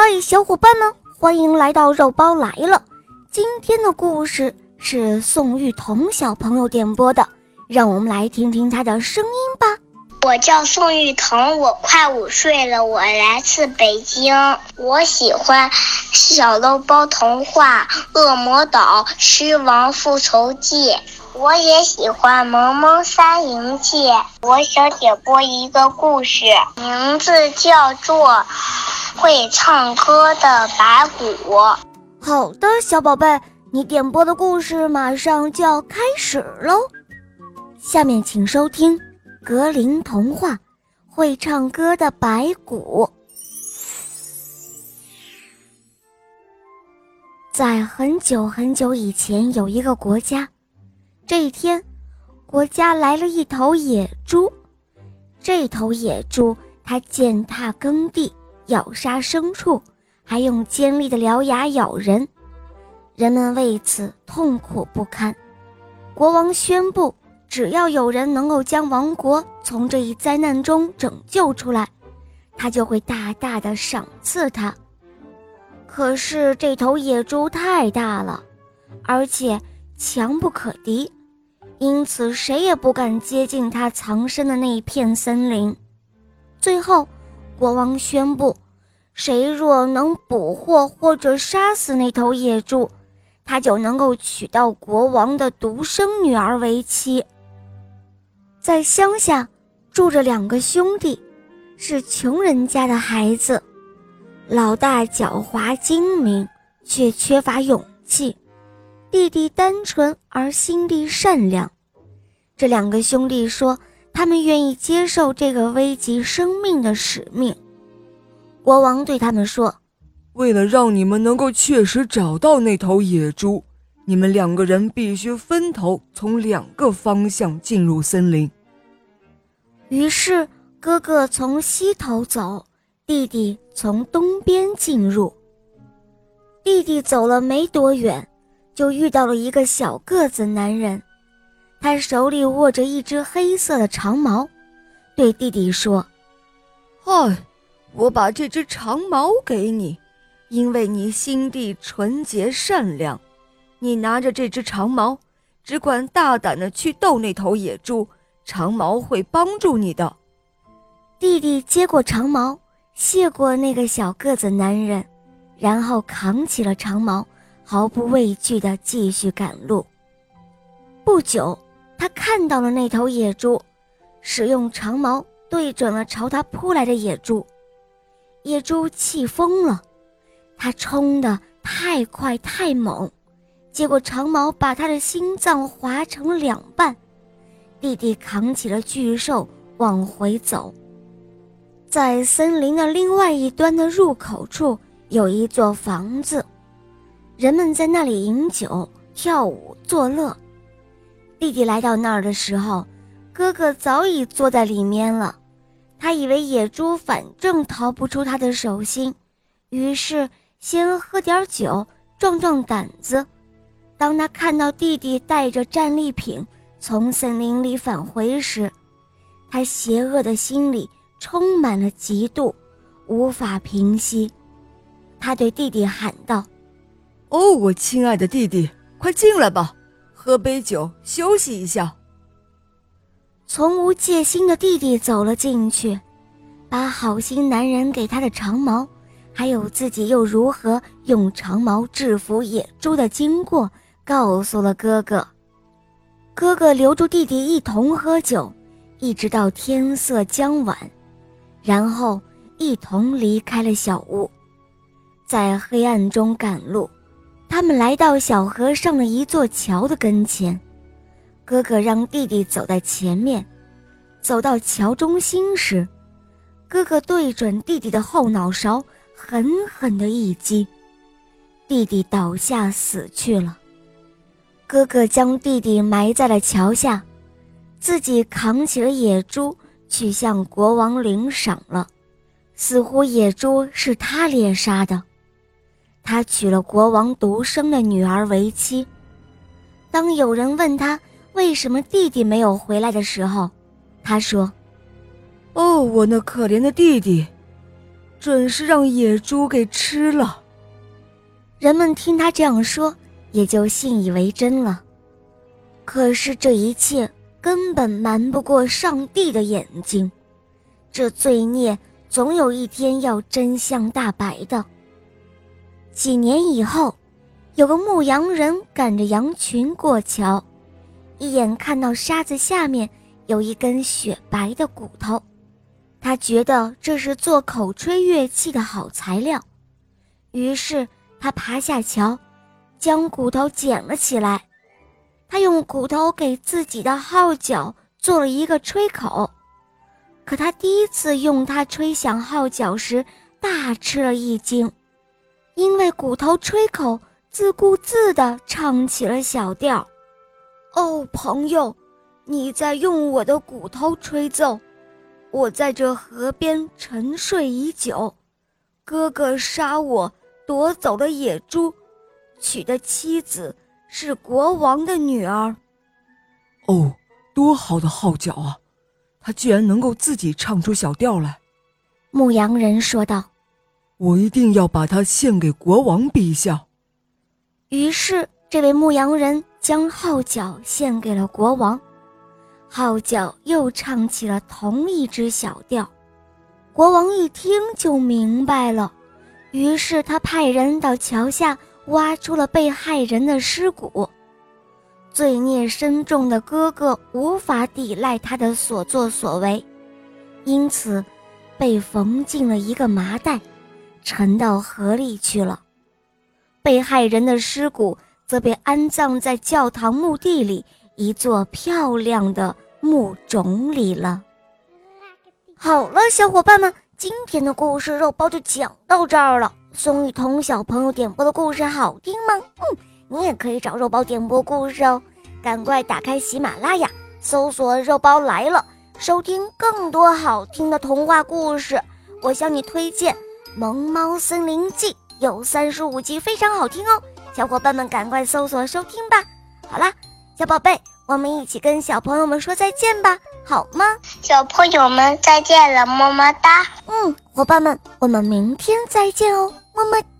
嗨，小伙伴们，欢迎来到肉包来了。今天的故事是宋玉彤小朋友点播的，让我们来听听他的声音吧。我叫宋玉彤，我快五岁了，我来自北京。我喜欢《小肉包童话》《恶魔岛狮王复仇记》，我也喜欢《萌萌三营记》。我想点播一个故事，名字叫做《会唱歌的白骨》。好的，小宝贝，你点播的故事马上就要开始喽。下面请收听。格林童话，会唱歌的白骨。在很久很久以前，有一个国家。这一天，国家来了一头野猪。这头野猪，它践踏耕地，咬杀牲畜，还用尖利的獠牙咬人，人们为此痛苦不堪。国王宣布。只要有人能够将王国从这一灾难中拯救出来，他就会大大的赏赐他。可是这头野猪太大了，而且强不可敌，因此谁也不敢接近它藏身的那一片森林。最后，国王宣布，谁若能捕获或者杀死那头野猪，他就能够娶到国王的独生女儿为妻。在乡下住着两个兄弟，是穷人家的孩子。老大狡猾精明，却缺乏勇气；弟弟单纯而心地善良。这两个兄弟说，他们愿意接受这个危及生命的使命。国王对他们说：“为了让你们能够确实找到那头野猪，你们两个人必须分头从两个方向进入森林。”于是，哥哥从西头走，弟弟从东边进入。弟弟走了没多远，就遇到了一个小个子男人，他手里握着一只黑色的长矛，对弟弟说：“嗨，我把这只长矛给你，因为你心地纯洁善良。你拿着这只长矛，只管大胆的去斗那头野猪。”长矛会帮助你的，弟弟接过长矛，谢过那个小个子男人，然后扛起了长矛，毫不畏惧的继续赶路。不久，他看到了那头野猪，使用长矛对准了朝他扑来的野猪。野猪气疯了，它冲得太快太猛，结果长矛把他的心脏划成了两半。弟弟扛起了巨兽往回走，在森林的另外一端的入口处有一座房子，人们在那里饮酒、跳舞、作乐。弟弟来到那儿的时候，哥哥早已坐在里面了。他以为野猪反正逃不出他的手心，于是先喝点酒壮壮胆子。当他看到弟弟带着战利品，从森林里返回时，他邪恶的心里充满了嫉妒，无法平息。他对弟弟喊道：“哦，我亲爱的弟弟，快进来吧，喝杯酒，休息一下。”从无戒心的弟弟走了进去，把好心男人给他的长矛，还有自己又如何用长矛制服野猪的经过，告诉了哥哥。哥哥留住弟弟一同喝酒，一直到天色将晚，然后一同离开了小屋，在黑暗中赶路。他们来到小河上的一座桥的跟前，哥哥让弟弟走在前面。走到桥中心时，哥哥对准弟弟的后脑勺狠狠的一击，弟弟倒下死去了。哥哥将弟弟埋在了桥下，自己扛起了野猪去向国王领赏了。似乎野猪是他猎杀的。他娶了国王独生的女儿为妻。当有人问他为什么弟弟没有回来的时候，他说：“哦，我那可怜的弟弟。”准是让野猪给吃了。人们听他这样说，也就信以为真了。可是这一切根本瞒不过上帝的眼睛，这罪孽总有一天要真相大白的。几年以后，有个牧羊人赶着羊群过桥，一眼看到沙子下面有一根雪白的骨头，他觉得这是做口吹乐器的好材料，于是。他爬下桥，将骨头捡了起来。他用骨头给自己的号角做了一个吹口，可他第一次用它吹响号角时，大吃了一惊，因为骨头吹口自顾自地唱起了小调：“哦，朋友，你在用我的骨头吹奏，我在这河边沉睡已久，哥哥杀我。”夺走了野猪，娶的妻子是国王的女儿。哦，多好的号角啊！他居然能够自己唱出小调来。牧羊人说道：“我一定要把它献给国王陛下。”于是，这位牧羊人将号角献给了国王。号角又唱起了同一支小调。国王一听就明白了。于是他派人到桥下挖出了被害人的尸骨。罪孽深重的哥哥无法抵赖他的所作所为，因此被缝进了一个麻袋，沉到河里去了。被害人的尸骨则被安葬在教堂墓地里一座漂亮的墓冢里了。好了，小伙伴们。今天的故事肉包就讲到这儿了。宋雨桐小朋友点播的故事好听吗？嗯，你也可以找肉包点播故事哦。赶快打开喜马拉雅，搜索“肉包来了”，收听更多好听的童话故事。我向你推荐《萌猫森林记》，有三十五集，非常好听哦。小伙伴们赶快搜索收听吧。好啦，小宝贝，我们一起跟小朋友们说再见吧。好吗，小朋友们再见了，么么哒。嗯，伙伴们，我们明天再见哦，么么。